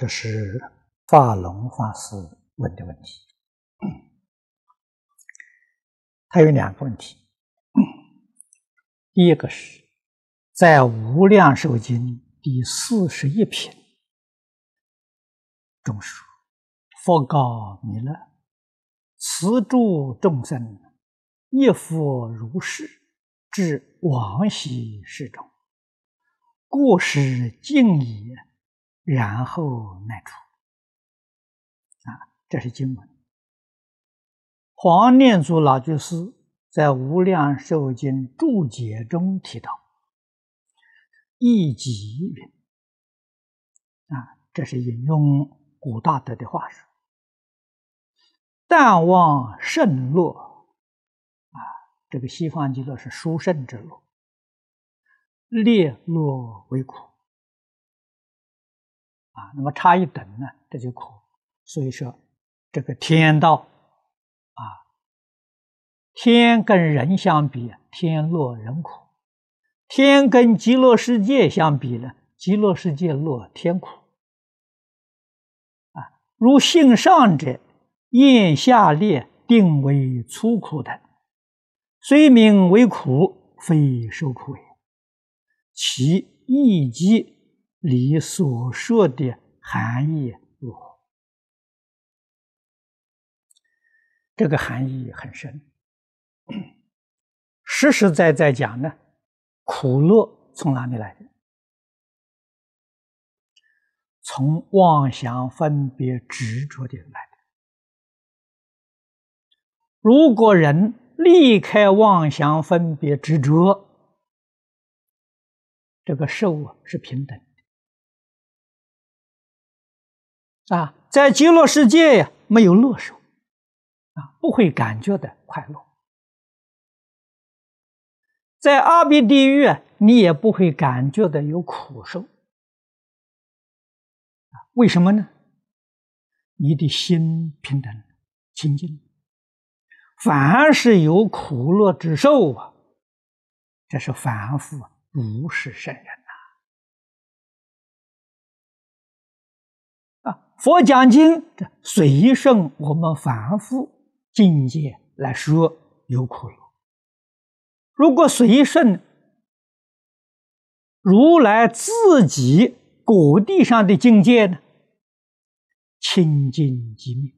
这是法龙法师问的问题。他有两个问题。第一个是，在《无量寿经》第四十一品中说：“佛告弥勒，慈诸众生，一复如是，至往昔世中，过失尽也。”然后乃出。啊，这是经文。黄念祖老居士在《无量寿经》注解中提到：“一己云。啊，这是引用古大德的话说：‘但望圣乐啊，这个西方极乐是殊胜之乐，烈乐为苦。’”啊，那么差一等呢，这就苦。所以说，这个天道啊，天跟人相比，天落人苦；天跟极乐世界相比呢，极乐世界落天苦。啊，如性上者，厌下列定为粗苦等，虽名为苦，非受苦也。其意即。你所说的含义如何？这个含义很深，实实在在讲呢，苦乐从哪里来的？从妄想分别执着的来的。如果人离开妄想分别执着，这个受啊是平等。啊，在极乐世界呀，没有乐受，啊，不会感觉的快乐；在阿鼻地狱，你也不会感觉的有苦受。啊，为什么呢？你的心平等清净，凡是有苦乐之受啊，这是凡夫，不是圣人。佛讲经，随顺我们凡夫境界来说有苦乐。如果随顺如来自己果地上的境界呢？清净寂灭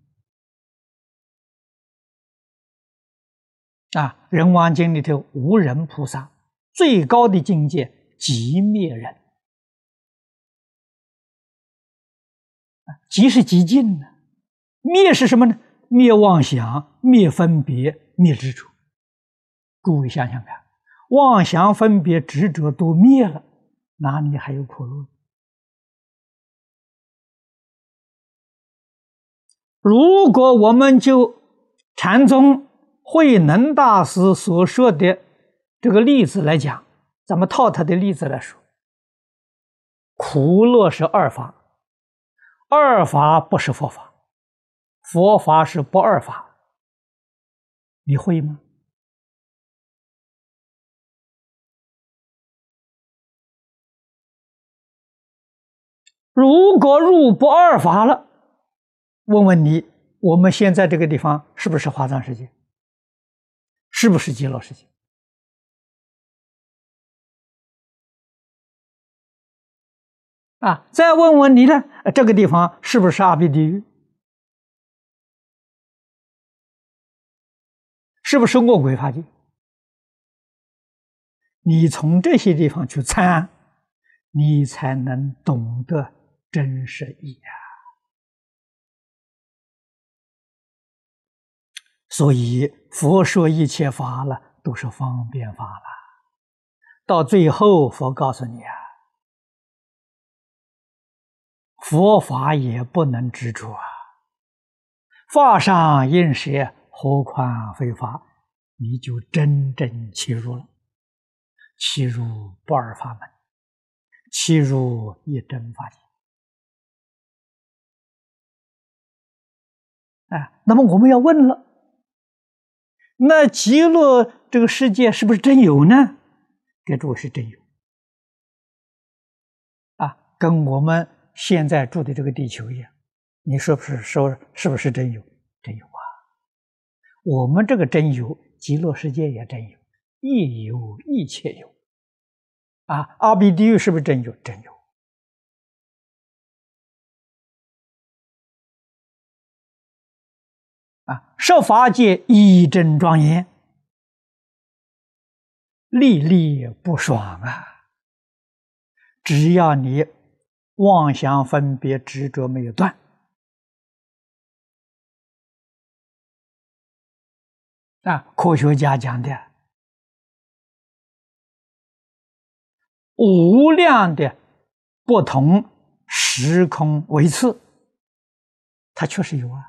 啊！《人王经》里头，无人菩萨最高的境界寂灭人。即是极尽呢，灭是什么呢？灭妄想，灭分别，灭执着。诸位想想看，妄想、分别、执着都灭了，哪里还有苦乐？如果我们就禅宗慧能大师所说的这个例子来讲，咱们套他的例子来说，苦乐是二法。二法不是佛法，佛法是不二法，你会吗？如果入不二法了，问问你，我们现在这个地方是不是华藏世界？是不是极乐世界？啊，再问问你呢？这个地方是不是阿鼻地狱？是不是恶鬼法界？你从这些地方去参，你才能懂得真实义啊！所以佛说一切法了，都是方便法了。到最后，佛告诉你啊。佛法也不能执着啊！法上应舍，何况非法？你就真正切入了，切入不二法门，切入一真法界。哎，那么我们要问了：那极乐这个世界是不是真有呢？给诸位是真有啊，跟我们。现在住的这个地球一样，你说不是说是不是真有？真有啊！我们这个真有，极乐世界也真有，亦有一切有。啊，阿鼻地狱是不是真有？真有。啊，设法界一真庄严，历历不爽啊！只要你妄想分别执着没有断，啊，科学家讲的无量的不同时空维次，它确实有啊。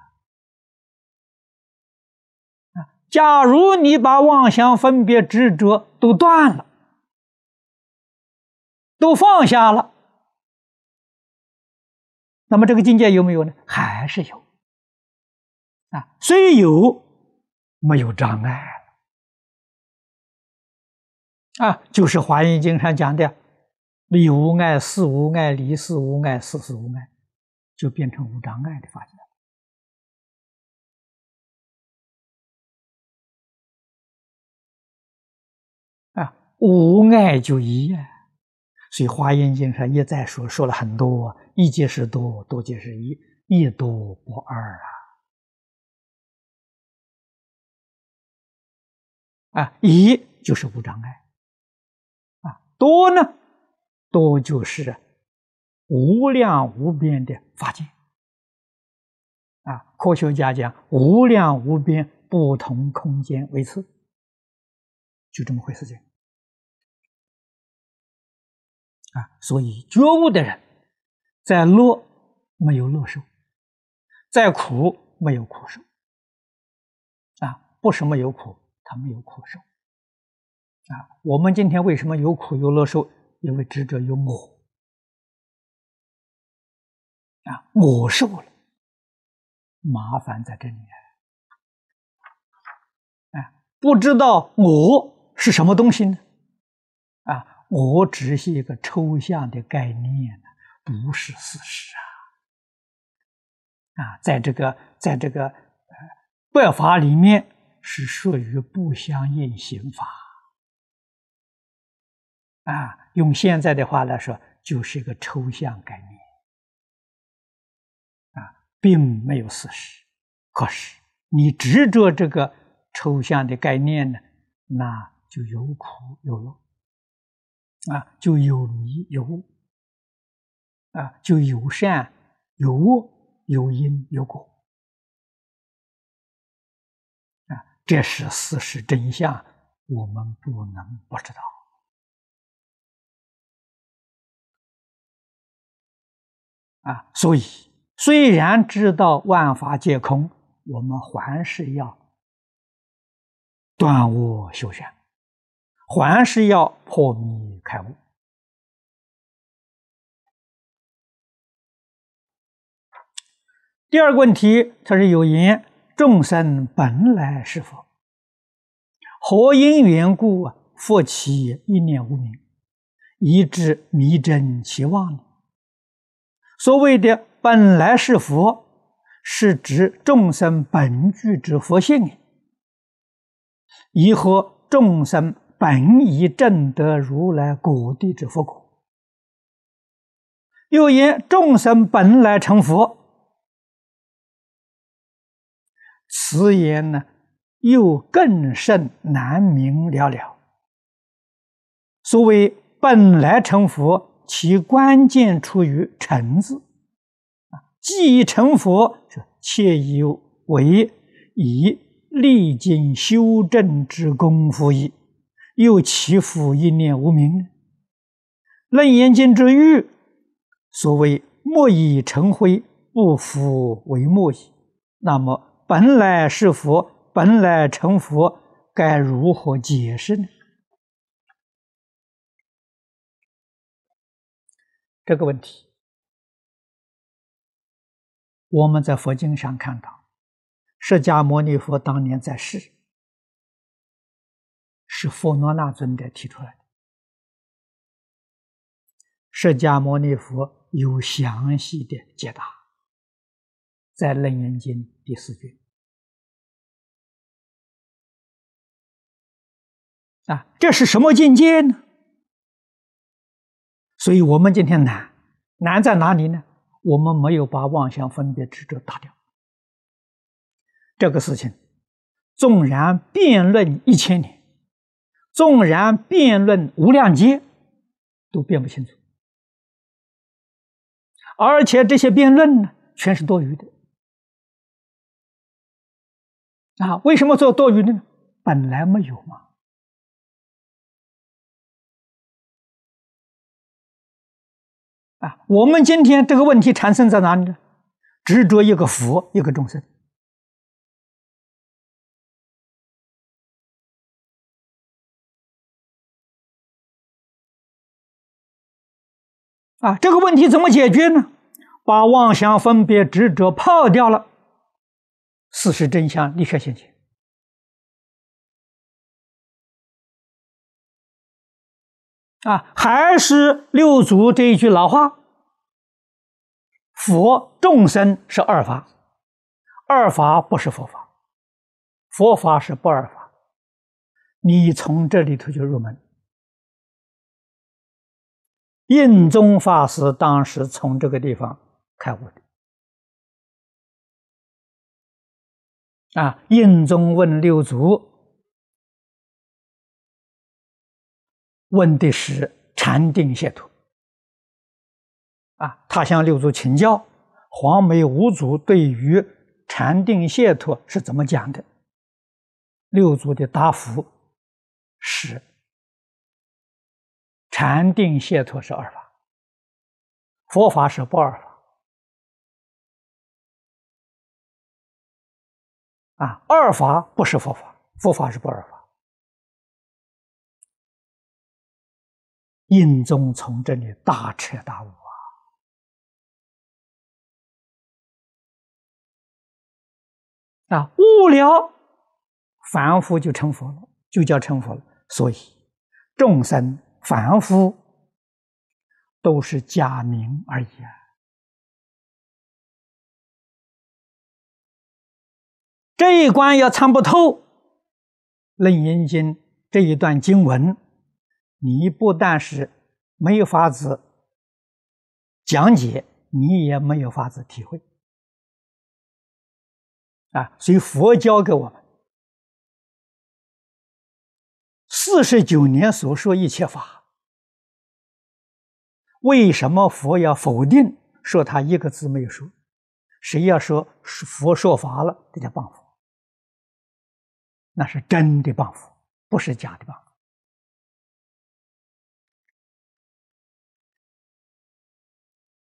假如你把妄想分别执着都断了，都放下了，那么这个境界有没有呢？还是有啊，虽有，没有障碍啊，就是《华严经》上讲的“理无碍，事无碍，理事无碍，事事无碍”，就变成无障碍的法界。无碍就一啊，所以《华严经》上一再说，说了很多，一即是多，多即是一，一多不二啊！啊，一就是无障碍，啊，多呢，多就是无量无边的法界，啊，科学家讲无量无边不同空间为次，就这么回事情。啊，所以觉悟的人，在乐没有乐受，在苦没有苦受。啊，不是没有苦，他没有苦受。啊，我们今天为什么有苦有乐受？因为执着有我。啊，我受了，麻烦在这里。啊，不知道我是什么东西呢？啊。我只是一个抽象的概念不是事实啊！啊，在这个，在这个呃，百法里面是属于不相应刑法啊。用现在的话来说，就是一个抽象概念啊，并没有事实。可是你执着这个抽象的概念呢，那就有苦有乐。啊，就有迷有悟，啊，就有善有恶，有因有果，啊，这是事实真相，我们不能不知道。啊，所以虽然知道万法皆空，我们还是要断我修善。还是要破迷开悟。第二个问题，他是有言：众生本来是佛，何因缘故佛起一念无明，以致迷真其妄呢？所谓的本来是佛，是指众生本具之佛性，以和众生。本以正得如来果地之佛果，又言众生本来成佛，此言呢又更甚难明了了。所谓本来成佛，其关键出于“成”字啊，既成佛，且有为以历经修正之功夫矣。又岂复一念无明？楞严经之欲，所谓莫以成灰，不复为墨矣。那么本来是佛，本来成佛，该如何解释呢？这个问题，我们在佛经上看到，释迦牟尼佛当年在世。是佛罗那尊者提出来的。释迦牟尼佛有详细的解答，在《楞严经》第四卷。啊，这是什么境界呢？所以我们今天难，难在哪里呢？我们没有把妄想分别执着打掉。这个事情，纵然辩论一千年，纵然辩论无量劫，都辩不清楚。而且这些辩论呢，全是多余的。啊，为什么做多余的呢？本来没有嘛。啊，我们今天这个问题产生在哪里呢？执着一个佛，一个众生。啊，这个问题怎么解决呢？把妄想分别执着抛掉了，事实真相立刻显现。啊，还是六祖这一句老话：“佛众生是二法，二法不是佛法，佛法是不二法。”你从这里头就入门。印宗法师当时从这个地方开悟的。啊，印宗问六祖。问的是禅定解脱啊，他向六祖请教，黄梅五祖对于禅定解脱是怎么讲的？六祖的答复是：禅定解脱是二法，佛法是不二法啊，二法不是佛法，佛法是不二法。印宗从这里大彻大悟啊！啊，悟了，凡夫就成佛了，就叫成佛了。所以，众生凡夫都是假名而已啊！这一关要参不透《楞严经》这一段经文。你不但是没有法子讲解，你也没有法子体会啊！所以佛教给我们四十九年所说一切法，为什么佛要否定说他一个字没有说？谁要说佛说法了，这叫谤佛，那是真的谤佛，不是假的谤。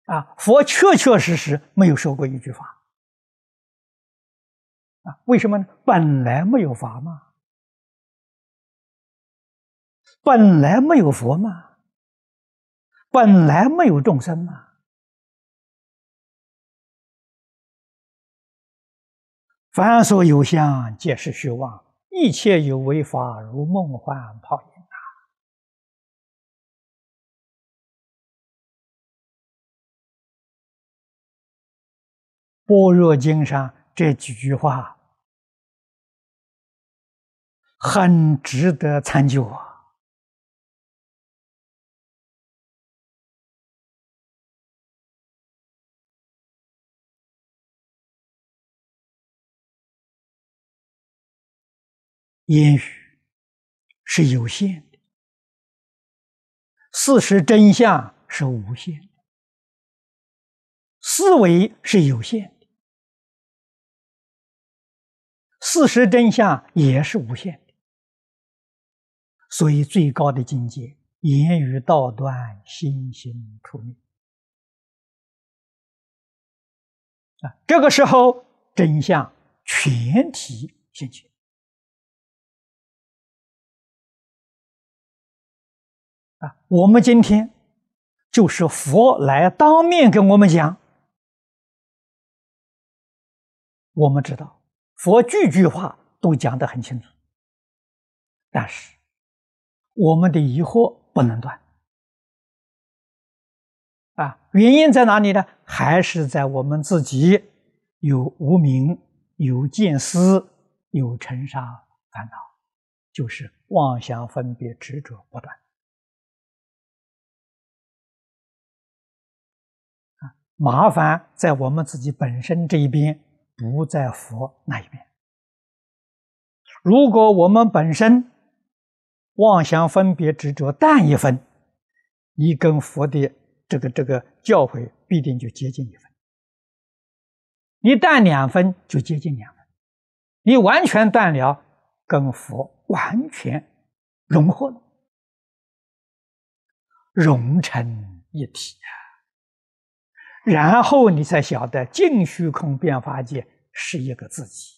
啊，佛确确实实没有说过一句法，啊，为什么呢？本来没有法嘛，本来没有佛嘛，本来没有众生嘛。凡所有相，皆是虚妄；一切有为法，如梦幻泡影啊。般若经上这几句话很值得参究啊！言语是有限的，事实真相是无限的，思维是有限的。事实真相也是无限的，所以最高的境界，言语道断，心行出灭啊！这个时候，真相全体现前啊！我们今天就是佛来当面跟我们讲，我们知道。佛句句话都讲得很清楚，但是我们的疑惑不能断啊，原因在哪里呢？还是在我们自己有无明、有见思、有尘沙烦恼，就是妄想分别执着不断。麻烦在我们自己本身这一边，不在佛那一边。如果我们本身妄想分别执着淡一分，你跟佛的。这个这个教诲必定就接近一分，你淡两分就接近两分，你完全断了，跟佛完全融合了，融成一体啊！然后你才晓得净虚空变法界是一个自己。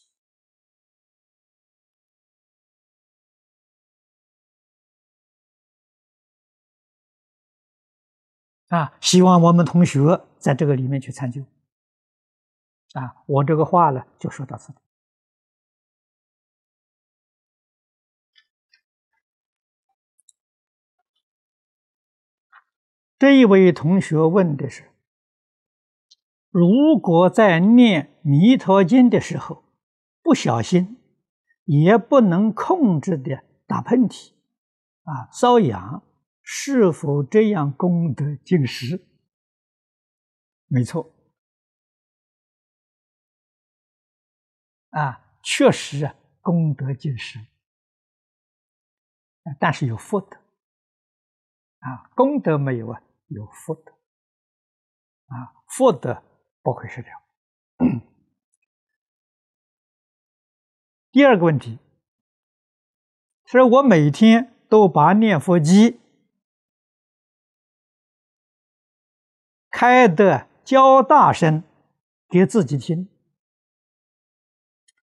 啊，希望我们同学在这个里面去参究。啊，我这个话呢，就说到这里。这一位同学问的是：如果在念《弥陀经》的时候，不小心，也不能控制的打喷嚏，啊，瘙痒。是否这样功德尽失？没错，啊，确实啊，功德尽失，但是有福德，啊，功德没有啊，有福德，啊，福德不会是这样。第二个问题，是我每天都把念佛机。开的较大声给自己听，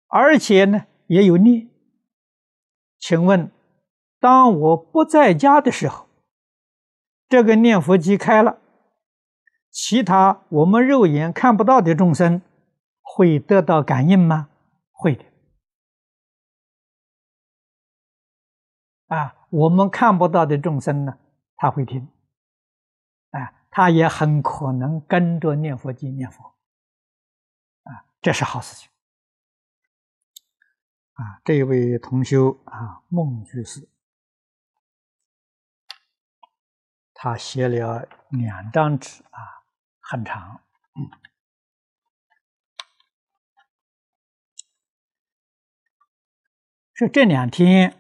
而且呢也有念。请问，当我不在家的时候，这个念佛机开了，其他我们肉眼看不到的众生会得到感应吗？会的。啊，我们看不到的众生呢，他会听。啊他也很可能跟着念佛经念佛，啊，这是好事情。啊，这位同修啊，孟居士，他写了两张纸啊，很长。是这两天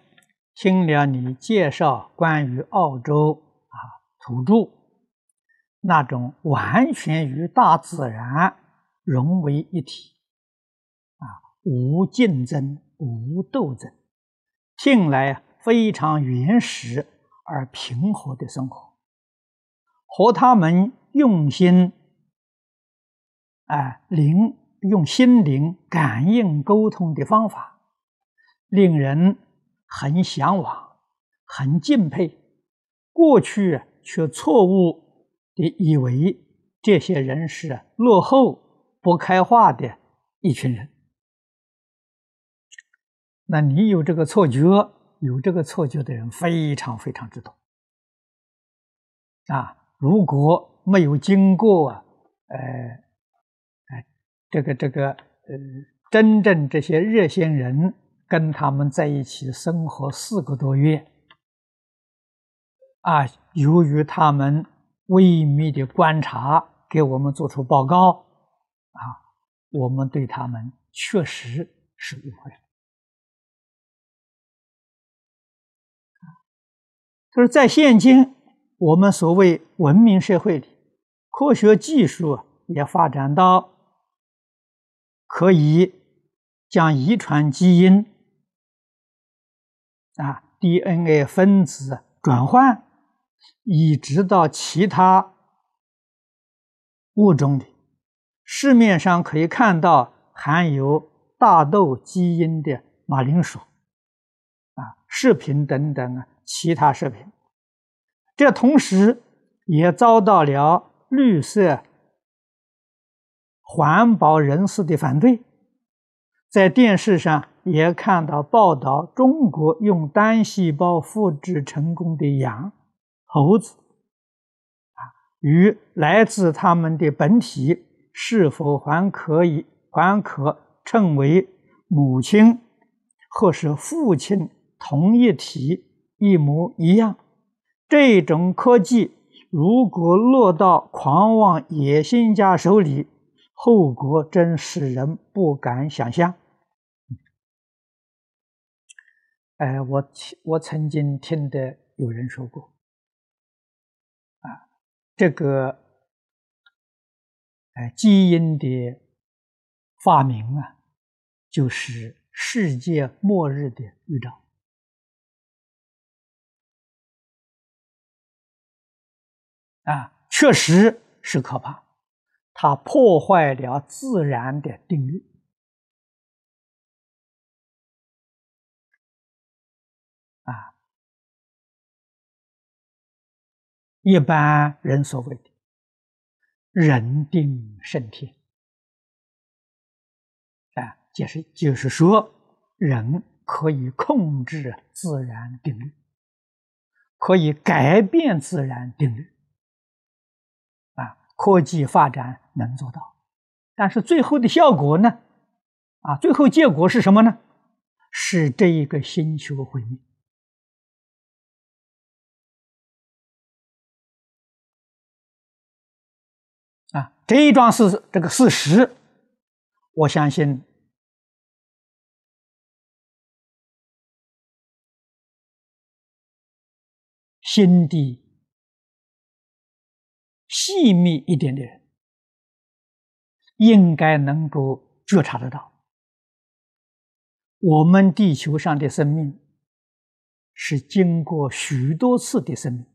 听了你介绍关于澳洲啊土著。那种完全与大自然融为一体，啊，无竞争，无斗争，听来非常原始而平和的生活，和他们用心，啊，灵用心灵感应沟通的方法，令人很向往，很敬佩。过去却错误。的以为这些人是落后、不开化的一群人？那你有这个错觉，有这个错觉的人非常非常之多啊！如果没有经过啊，呃，哎，这个这个呃，真正这些热心人跟他们在一起生活四个多月啊，由于他们。微密的观察，给我们做出报告，啊，我们对他们确实是误会了。就是在现今我们所谓文明社会里，科学技术也发展到可以将遗传基因啊 DNA 分子转换。移植到其他物种里，市面上可以看到含有大豆基因的马铃薯，啊，食品等等啊，其他食品。这同时也遭到了绿色环保人士的反对，在电视上也看到报道，中国用单细胞复制成功的羊。猴子啊，与来自他们的本体是否还可以还可称为母亲或是父亲同一体一模一样？这种科技如果落到狂妄野心家手里，后果真使人不敢想象。哎，我我曾经听的有人说过，啊，这个哎基因的发明啊，就是世界末日的预兆。啊，确实是可怕，它破坏了自然的定律。啊，一般人所谓的“人定胜天”，啊，就是就是说，人可以控制自然定律，可以改变自然定律。科技发展能做到，但是最后的效果呢？啊，最后结果是什么呢？是这一个星球毁灭。啊，这一桩事，这个事实，我相信，心地。细密一点的人，应该能够觉察得到，我们地球上的生命是经过许多次的生命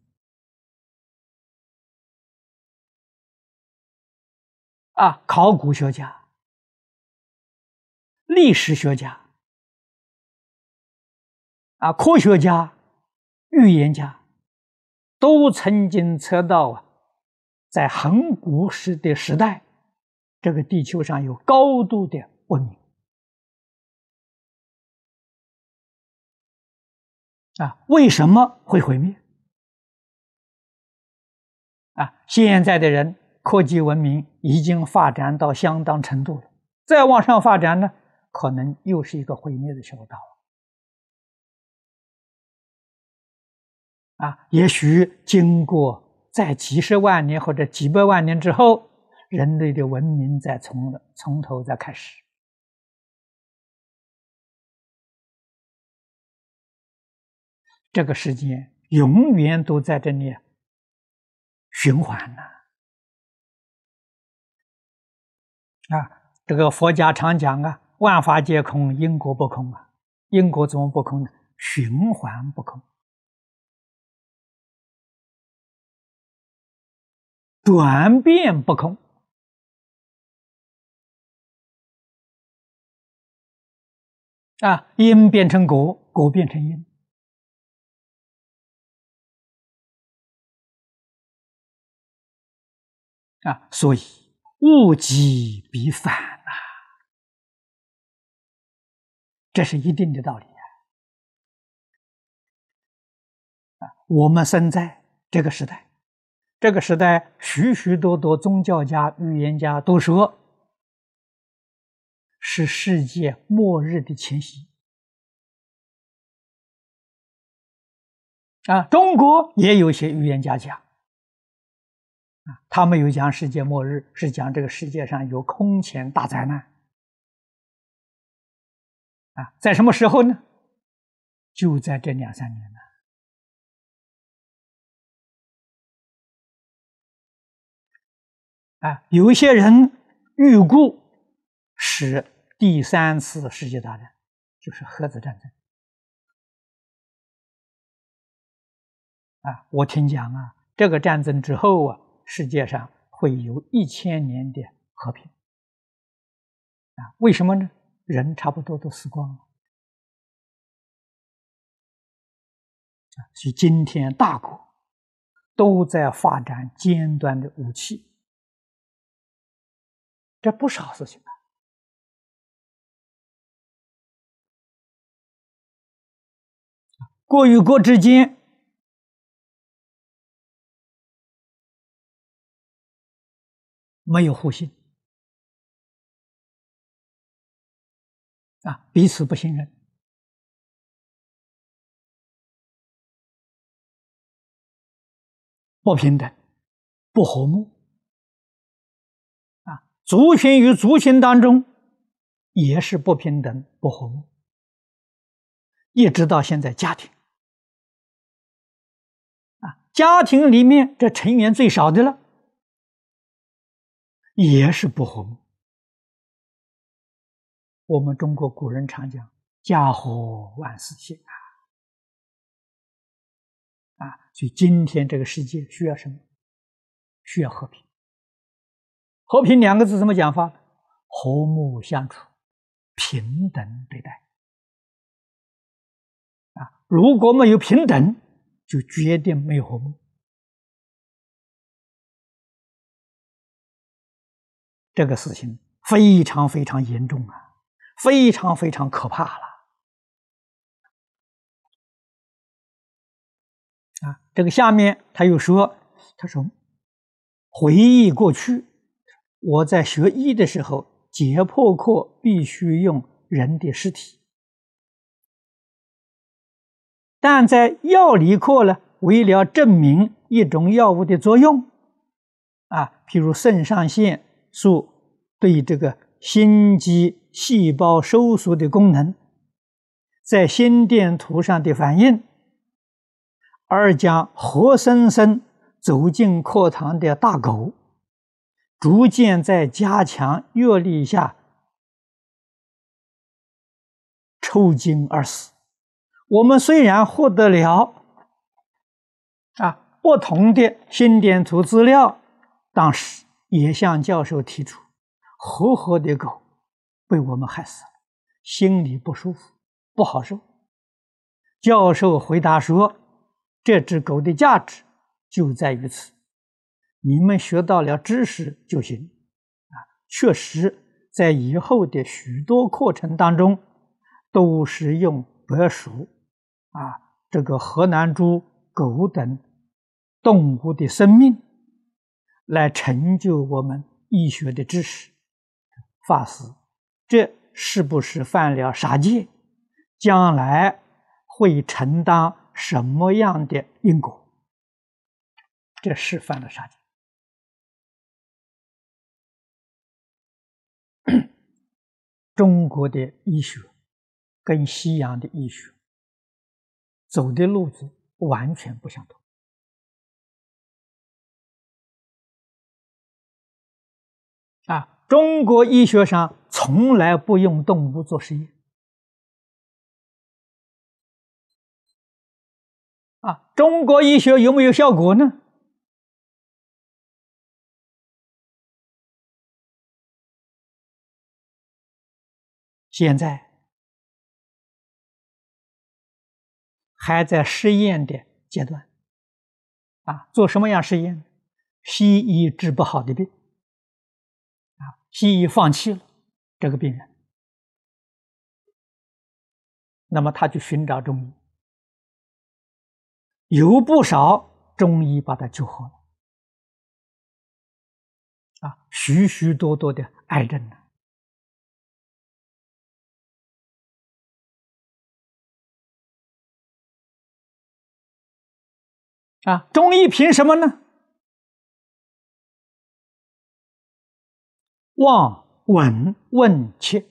啊，考古学家、历史学家啊，科学家、预言家都曾经测到啊。在很古时的时代，这个地球上有高度的文明啊，为什么会毁灭？啊，现在的人科技文明已经发展到相当程度了，再往上发展呢，可能又是一个毁灭的小道啊，也许经过。在几十万年或者几百万年之后，人类的文明再从从头再开始，这个世界永远都在这里循环呢。啊，这个佛家常讲啊，万法皆空，因果不空啊，因果怎么不空呢？循环不空。转变不空啊，因变成果，果变成因啊，所以物极必反呐，这是一定的道理啊。啊，我们生在这个时代。这个时代，许许多多宗教家、预言家都说，是世界末日的前夕。啊，中国也有些预言家讲，啊，他们有讲世界末日，是讲这个世界上有空前大灾难。啊，在什么时候呢？就在这两三年呢。啊，有一些人预估是第三次世界大战，就是核子战争。啊，我听讲啊，这个战争之后啊，世界上会有一千年的和平。啊，为什么呢？人差不多都死光了。啊，所以今天大国都在发展尖端的武器。这不少事情啊！国与国之间没有互信，啊，彼此不信任，不平等，不和睦，族群与族群当中也是不平等、不和睦，一直到现在家庭啊。家庭里面这成员最少的了，也是不和睦。我们中国古人常讲“家和万事兴”啊，啊，所以今天这个世界需要什么？需要和平。和平两个字怎么讲法？和睦相处，平等对待。啊，如果没有平等。就决定没有和睦，这个事情非常非常严重啊，非常非常可怕了。啊，这个下面他又说：“他说，回忆过去，我在学医的时候，解剖课必须用人的尸体。”但在药理课呢，为了证明一种药物的作用，啊，譬如肾上腺素对这个心肌细胞收缩的功能，在心电图上的反应，而将活生生走进课堂的大狗，逐渐在加强阅历下抽筋而死。我们虽然获得了啊不同的心电图资料，当时也向教授提出，活活的狗被我们害死了，心里不舒服，不好受。教授回答说：“这只狗的价值就在于此，你们学到了知识就行。”啊，确实，在以后的许多课程当中，都是用白鼠。啊，这个河南猪、狗等动物的生命，来成就我们医学的知识。法师，这是不是犯了杀戒？将来会承担什么样的因果？这是犯了杀戒。中国的医学跟西洋的医学。走的路子完全不相同啊！中国医学上从来不用动物做实验啊！中国医学有没有效果呢？现在。还在试验的阶段，啊，做什么样试验？西医治不好的病，啊，西医放弃了这个病人，那么他去寻找中医，有不少中医把他救活了，啊，许许多多的癌症呢。啊，中医凭什么呢？望闻问切，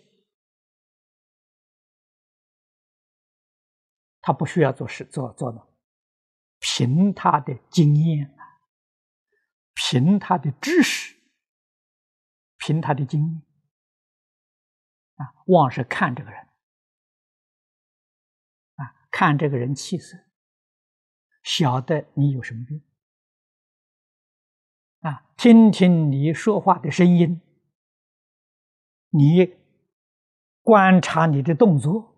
他不需要做事做做的，凭他的经验啊，凭他的知识，凭他的经验啊，望是看这个人啊，看这个人气色。晓得你有什么病啊？听听你说话的声音，你观察你的动作，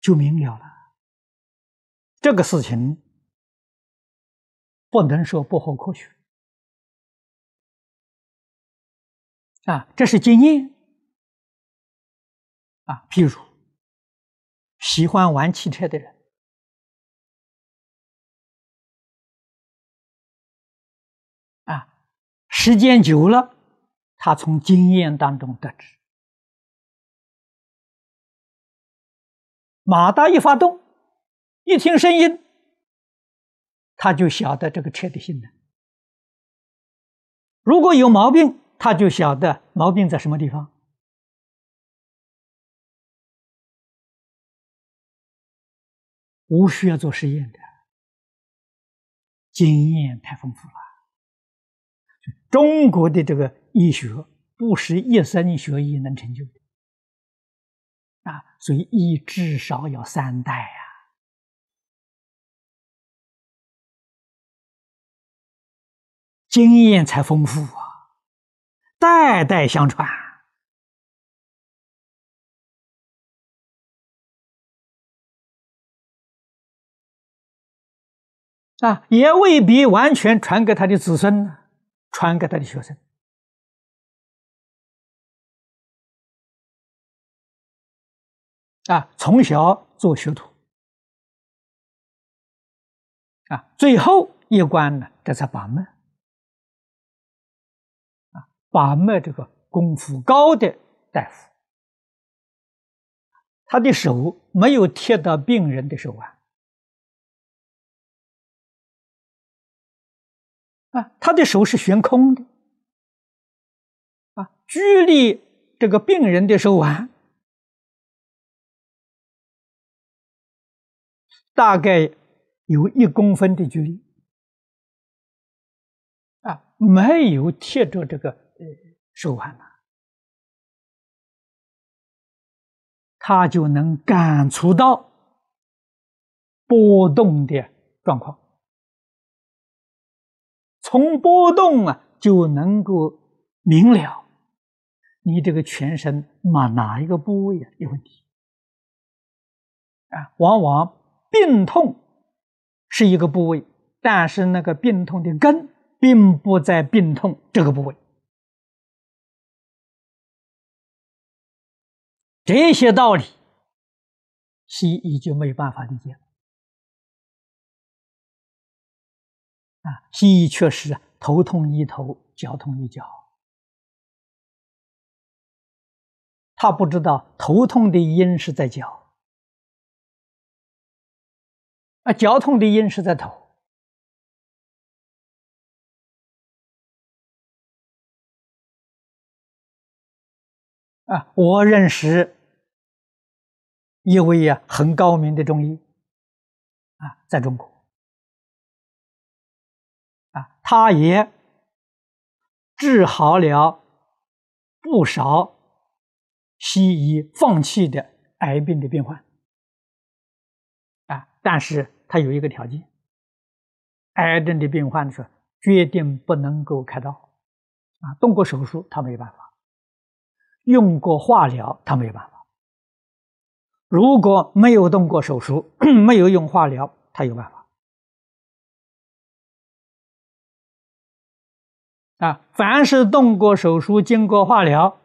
就明了了。这个事情不能说不合科学啊，这是经验啊，譬如。喜欢玩汽车的人。啊时间久了他从经验当中得知。马达一发动一听声音他就晓得这个车的性能。如果有毛病他就晓得毛病在什么地方。无需要做实验的，经验太丰富了。中国的这个医学不是一生学医能成就的啊，所以医至少要三代呀，经验才丰富啊，代代相传。啊，也未必完全传给他的子孙，传给他的学生。啊，从小做学徒，啊，最后一关呢，这才把脉。啊，把脉这个功夫高的大夫，他的手没有贴到病人的手腕。啊他的手是悬空的，啊，距离这个病人的手腕大概有一公分的距离，啊，没有贴着这个呃手腕呐，他就能感触到波动的状况。从波动啊，就能够明了你这个全身嘛哪一个部位啊有问题啊？往往病痛是一个部位，但是那个病痛的根并不在病痛这个部位。这些道理，西医就没办法理解。啊，西医确实头痛医头，脚痛医脚。他不知道头痛的因是在脚，啊，脚痛的因是在头。啊，我认识一位啊很高明的中医，啊，在中国。他也治好了不少西医放弃的癌病的病患。啊，但是他有一个条件：癌症的病患是决定不能够开刀，啊，动过手术他没办法，用过化疗他没办法。如果没有动过手术，没有用化疗，他有办法。啊，凡是动过手术、经过化疗、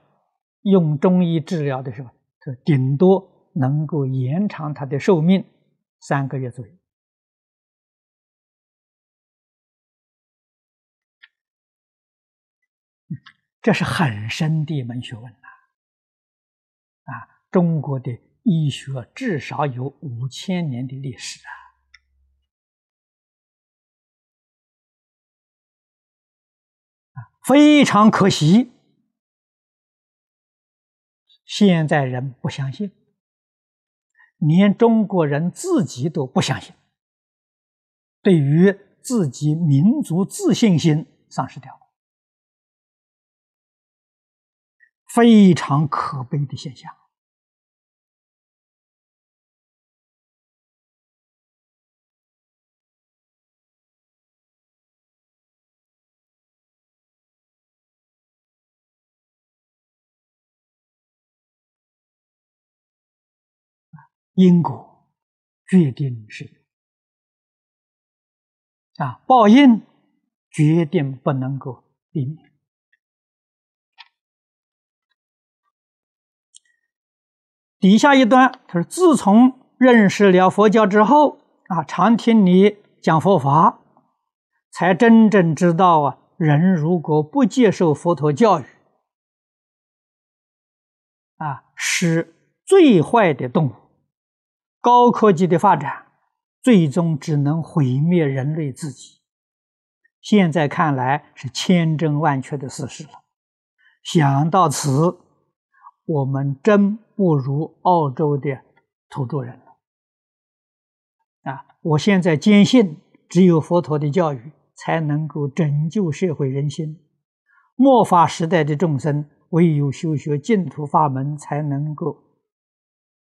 用中医治疗的时候，这顶多能够延长他的寿命三个月左右。这是很深的一门学问呐！啊，中国的医学至少有五千年的历史啊！非常可惜，现在人不相信，连中国人自己都不相信，对于自己民族自信心丧失掉了，非常可悲的现象。因果决定是啊，报应决定不能够避免。底下一段，他说：“自从认识了佛教之后啊，常听你讲佛法，才真正知道啊，人如果不接受佛陀教育，啊，是最坏的动物。高科技的发展，最终只能毁灭人类自己。现在看来是千真万确的事实了。想到此，我们真不如澳洲的土著人了。啊，我现在坚信，只有佛陀的教育才能够拯救社会人心。末法时代的众生，唯有修学净土法门，才能够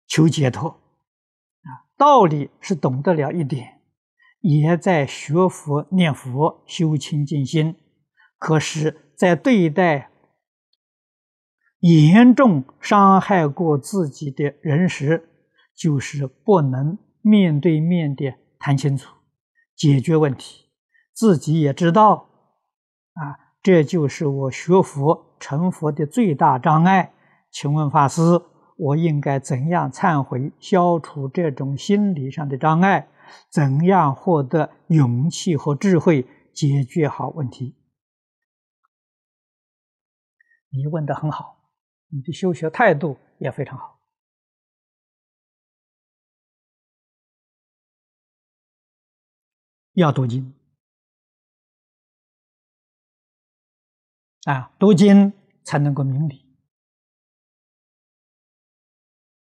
求解脱。道理是懂得了一点，也在学佛念佛修清净心，可是，在对待严重伤害过自己的人时，就是不能面对面的谈清楚，解决问题。自己也知道，啊，这就是我学佛成佛的最大障碍。请问法师？我应该怎样忏悔，消除这种心理上的障碍？怎样获得勇气和智慧，解决好问题？你问的很好，你的修学态度也非常好。要读经啊，读经才能够明理。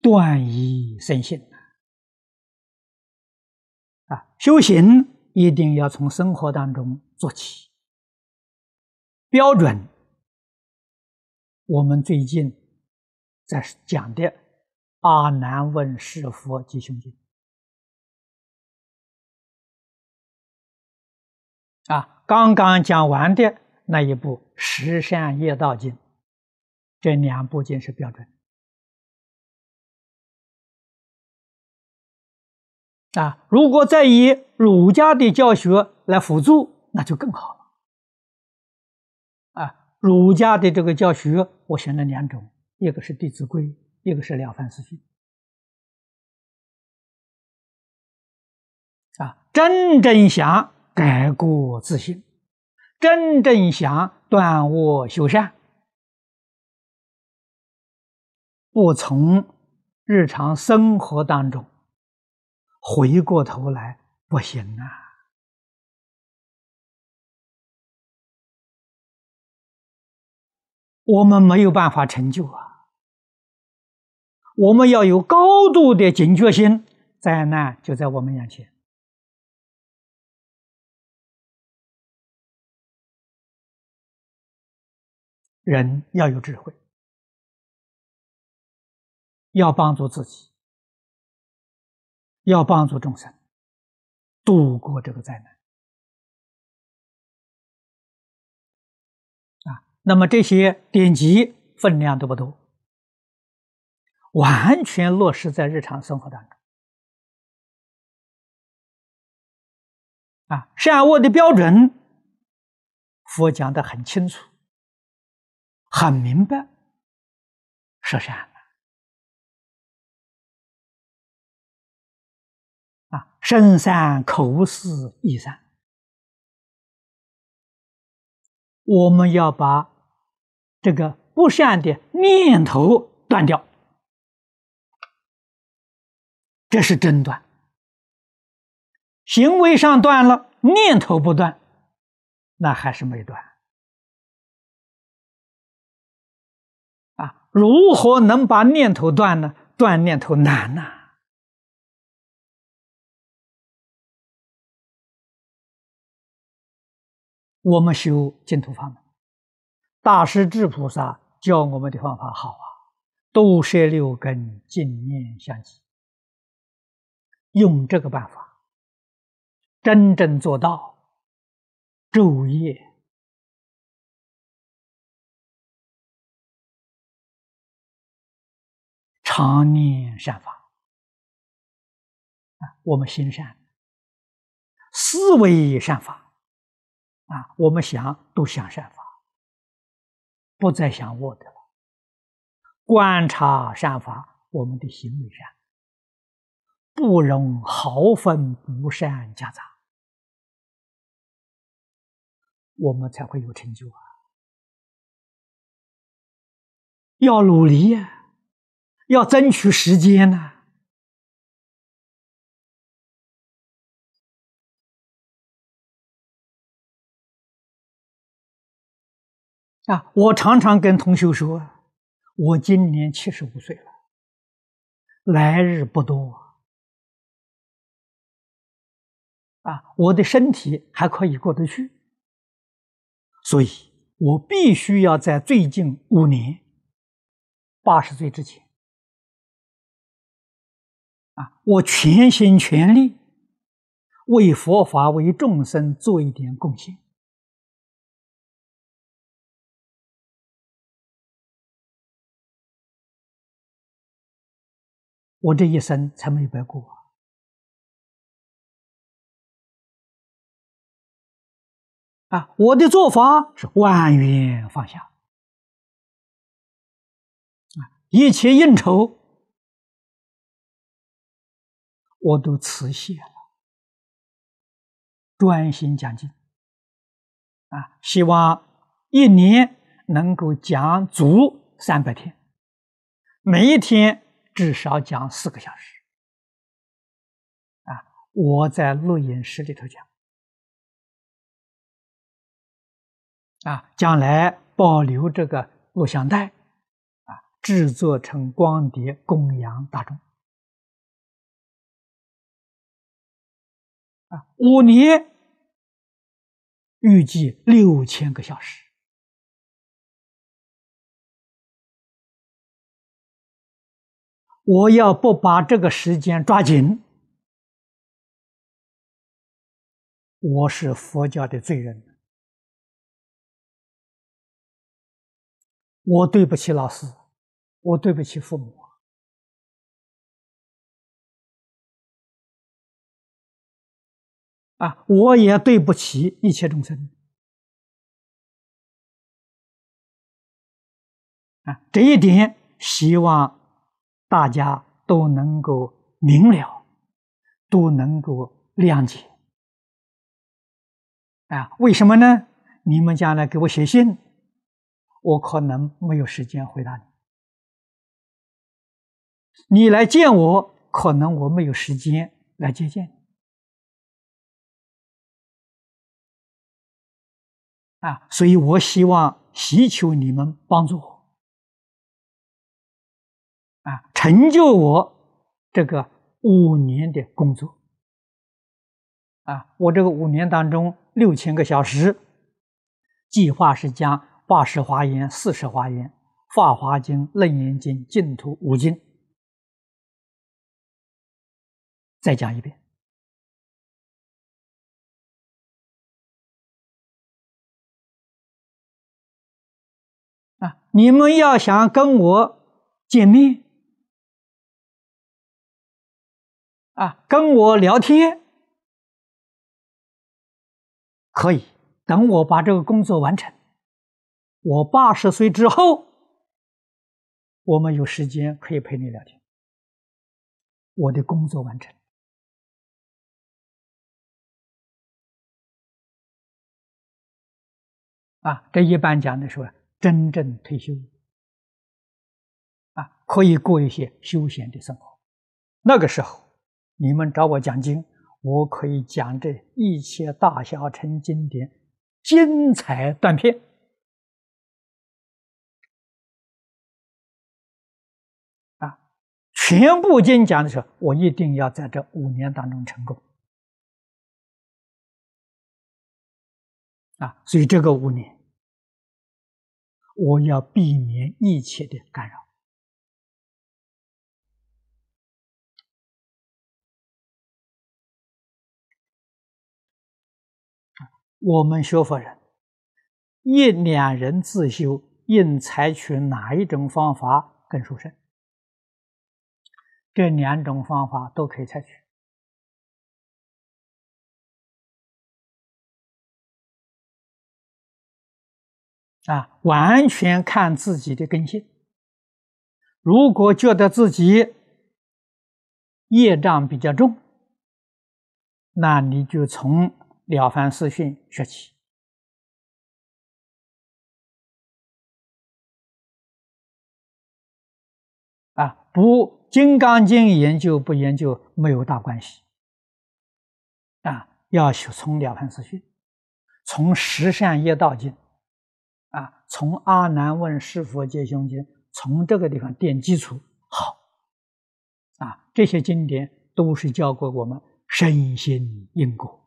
断疑生信啊！修行一定要从生活当中做起。标准，我们最近在讲的《阿难问世佛及凶经》啊，刚刚讲完的那一部《十善业道经》，这两部经是标准。啊，如果再以儒家的教学来辅助，那就更好了。啊，儒家的这个教学，我选了两种，一个是《弟子规》，一个是《了凡四训》。啊，真正想改过自新，真正想断恶修善，不从日常生活当中。回过头来不行啊！我们没有办法成就啊！我们要有高度的警觉心，灾难就在我们眼前。人要有智慧，要帮助自己。要帮助众生度过这个灾难啊！那么这些典籍分量都不多，完全落实在日常生活当中啊！善恶的标准，佛讲的很清楚、很明白，是善。身善口是意善，我们要把这个不善的念头断掉，这是真断。行为上断了，念头不断，那还是没断。啊，如何能把念头断呢？断念头难呐。我们修净土法门，大师智菩萨教我们的方法好啊，都摄六根，净念相继，用这个办法，真正做到昼夜常念善法啊，我们心善，思维善法。啊，我们想都想善法，不再想恶的了。观察善法，我们的行为善，不容毫分不善夹杂。我们才会有成就啊！要努力呀，要争取时间呢。啊我常常跟同学说，我今年七十五岁了，来日不多啊，我的身体还可以过得去，所以我必须要在最近五年，八十岁之前，啊，我全心全力为佛法、为众生做一点贡献。我这一生才没白过啊！我的做法是万缘放下啊，一切应酬我都辞谢了，专心讲经啊！希望一年能够讲足三百天，每一天。至少讲四个小时，啊！我在录音室里头讲，啊，将来保留这个录像带，啊，制作成光碟供养大众，啊，五年预计六千个小时。我要不把这个时间抓紧，我是佛教的罪人，我对不起老师，我对不起父母，啊，我也对不起一切众生，啊，这一点希望。大家都能够明了，都能够谅解，啊，为什么呢？你们将来给我写信，我可能没有时间回答你；你来见我，可能我没有时间来接见你。啊，所以我希望祈求你们帮助我。啊，成就我这个五年的工作。啊，我这个五年当中六千个小时，计划是将八十华严、四十华严、法华经、楞严经、净土五经再讲一遍。啊，你们要想跟我见面。啊，跟我聊天可以。等我把这个工作完成，我八十岁之后，我们有时间可以陪你聊天。我的工作完成，啊，这一般讲的说真正退休，啊，可以过一些休闲的生活。那个时候。你们找我讲经，我可以讲这一切大小乘经典精彩断片啊！全部经讲的时候，我一定要在这五年当中成功啊！所以这个五年，我要避免一切的干扰。我们学佛人一两人自修，应采取哪一种方法更殊胜？这两种方法都可以采取啊，完全看自己的根性。如果觉得自己业障比较重，那你就从。《了凡四训》学起。啊，不《金刚经》研究不研究没有大关系。啊，要学从《了凡四训》，从《十善业道经》，啊，从《阿难问师佛戒胸经》，从这个地方奠基础。好，啊，这些经典都是教给我们身心因果。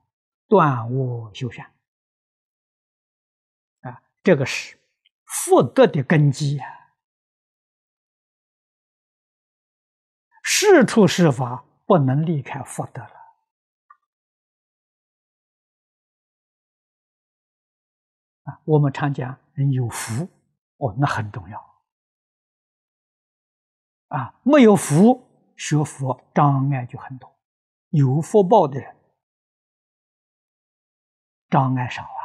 断恶修善。啊，这个是福德的根基呀。是处是法不能离开福德了。啊，我们常讲人有福，哦，那很重要。啊，没有福，学佛障碍就很多；有福报的人，障碍少啊，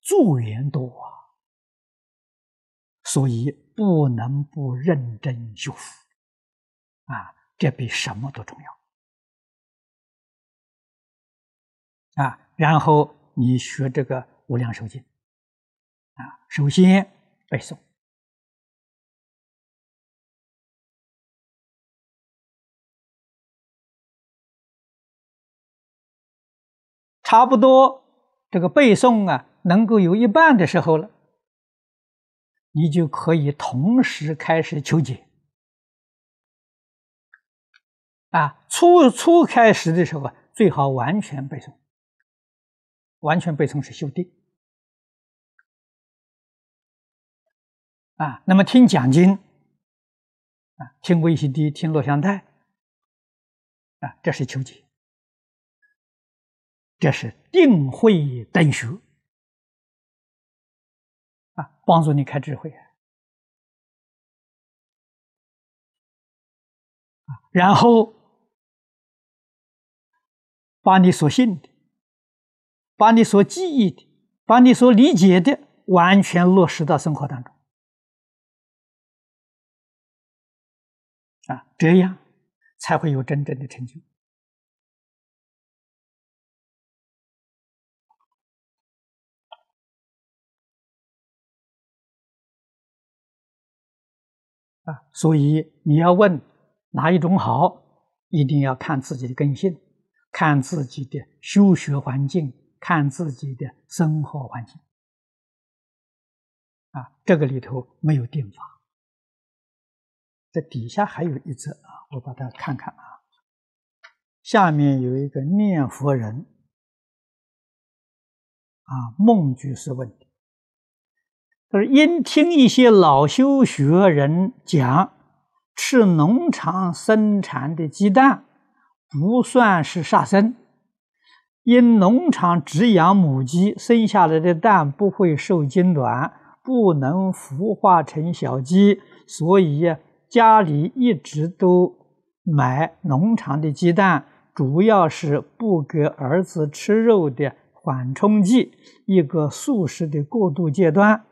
助缘多啊。所以不能不认真修复，啊，这比什么都重要。啊，然后你学这个《无量寿经》。啊，首先背诵，差不多这个背诵啊，能够有一半的时候了，你就可以同时开始求解。啊，初初开始的时候啊，最好完全背诵，完全背诵是修定。啊，那么听讲经，啊，听维西迪，听录像带，啊，这是求解，这是定慧等学，啊，帮助你开智慧，啊，然后把你所信的，把你所记忆的，把你所理解的，完全落实到生活当中。啊，这样才会有真正的成就。啊，所以你要问哪一种好，一定要看自己的根性，看自己的修学环境，看自己的生活环境。啊，这个里头没有定法。这底下还有一则啊，我把它看看啊。下面有一个念佛人啊，梦居士问的，他说：“因听一些老修学人讲，吃农场生产的鸡蛋不算是杀生，因农场只养母鸡，生下来的蛋不会受精卵，不能孵化成小鸡，所以。”家里一直都买农场的鸡蛋，主要是不给儿子吃肉的缓冲剂，一个素食的过渡阶段。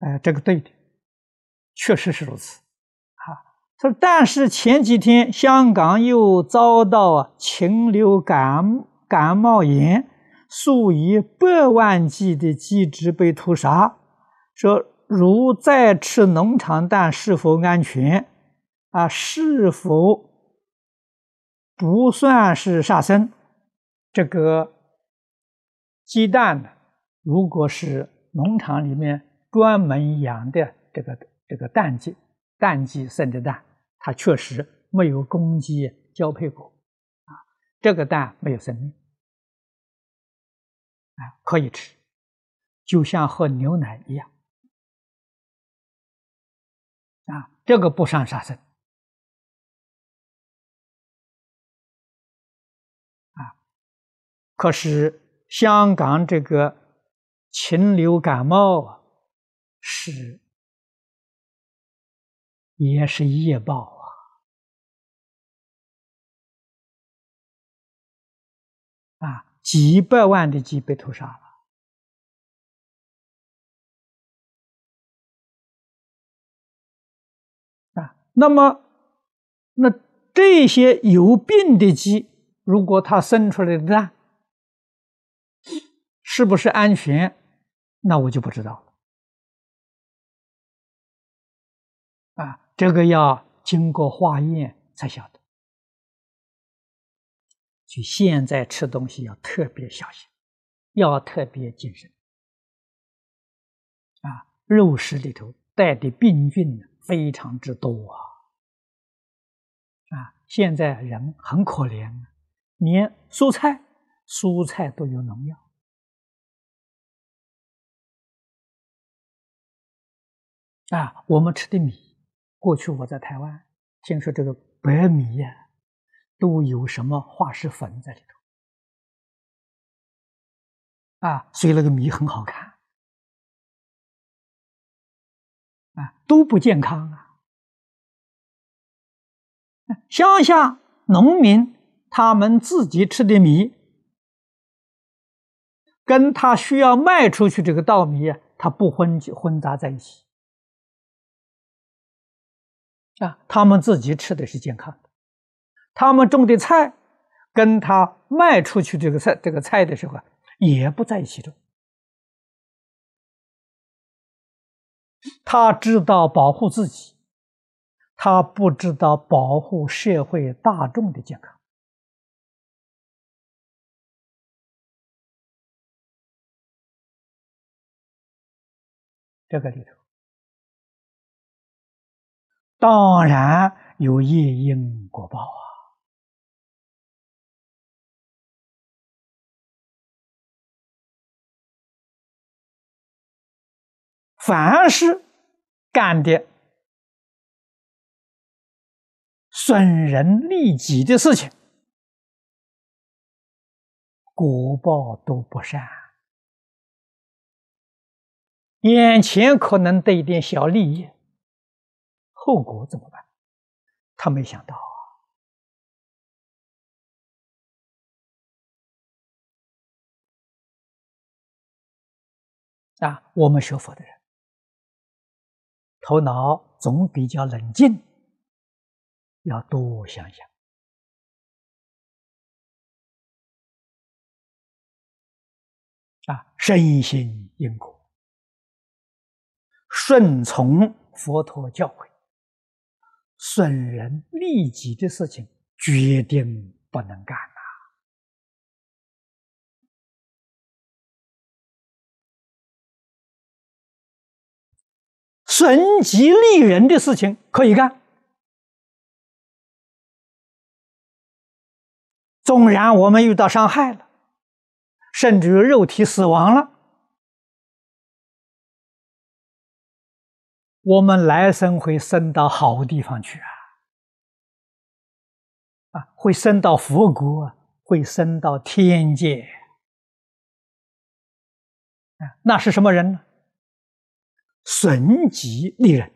哎，这个对的，确实是如此。啊，他说，但是前几天香港又遭到禽流感感冒炎，数以百万计的鸡只被屠杀，说。如再吃农场蛋是否安全？啊，是否不算是杀生？这个鸡蛋呢？如果是农场里面专门养的这个这个蛋鸡，蛋鸡生的蛋，它确实没有公鸡交配过，啊，这个蛋没有生命，啊，可以吃，就像喝牛奶一样。啊，这个不算杀生啊。可是香港这个禽流感冒啊，是也是业报啊！啊，几百万的鸡被屠杀了啊。那么，那这些有病的鸡，如果它生出来的蛋是不是安全，那我就不知道这个要经过化验才晓得。就现在吃东西要特别小心，要特别谨慎。啊，肉食里头带的病菌非常之多啊！啊，现在人很可怜，连蔬菜、蔬菜都有农药。啊，我们吃的米，过去我在台湾听说这个白米呀，都有什么化石粉在里头。啊，所以那个米很好看。啊，都不健康啊！乡下农民他们自己吃的米，跟他需要卖出去这个稻米，他不混混杂在一起。啊，他们自己吃的是健康的，他们种的菜，跟他卖出去这个菜这个菜的时候，也不在一起种。他知道保护自己，他不知道保护社会大众的健康。这个里头，当然有业因果报啊。凡是干的损人利己的事情，果报都不善。眼前可能得一点小利益，后果怎么办？他没想到啊！啊，我们学佛的人。头脑总比较冷静，要多想想啊，身心因果，顺从佛陀教诲，损人利己的事情决定不能干呐。损己利人的事情可以干，纵然我们遇到伤害了，甚至于肉体死亡了，我们来生会升到好地方去啊！啊，会升到佛国，会升到天界啊！那是什么人呢？损己利人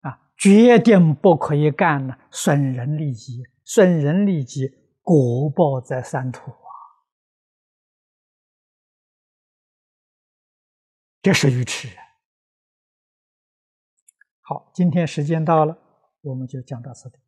啊，决定不可以干了。损人利己，损人利己，果报在三途这是愚痴。好，今天时间到了，我们就讲到此地。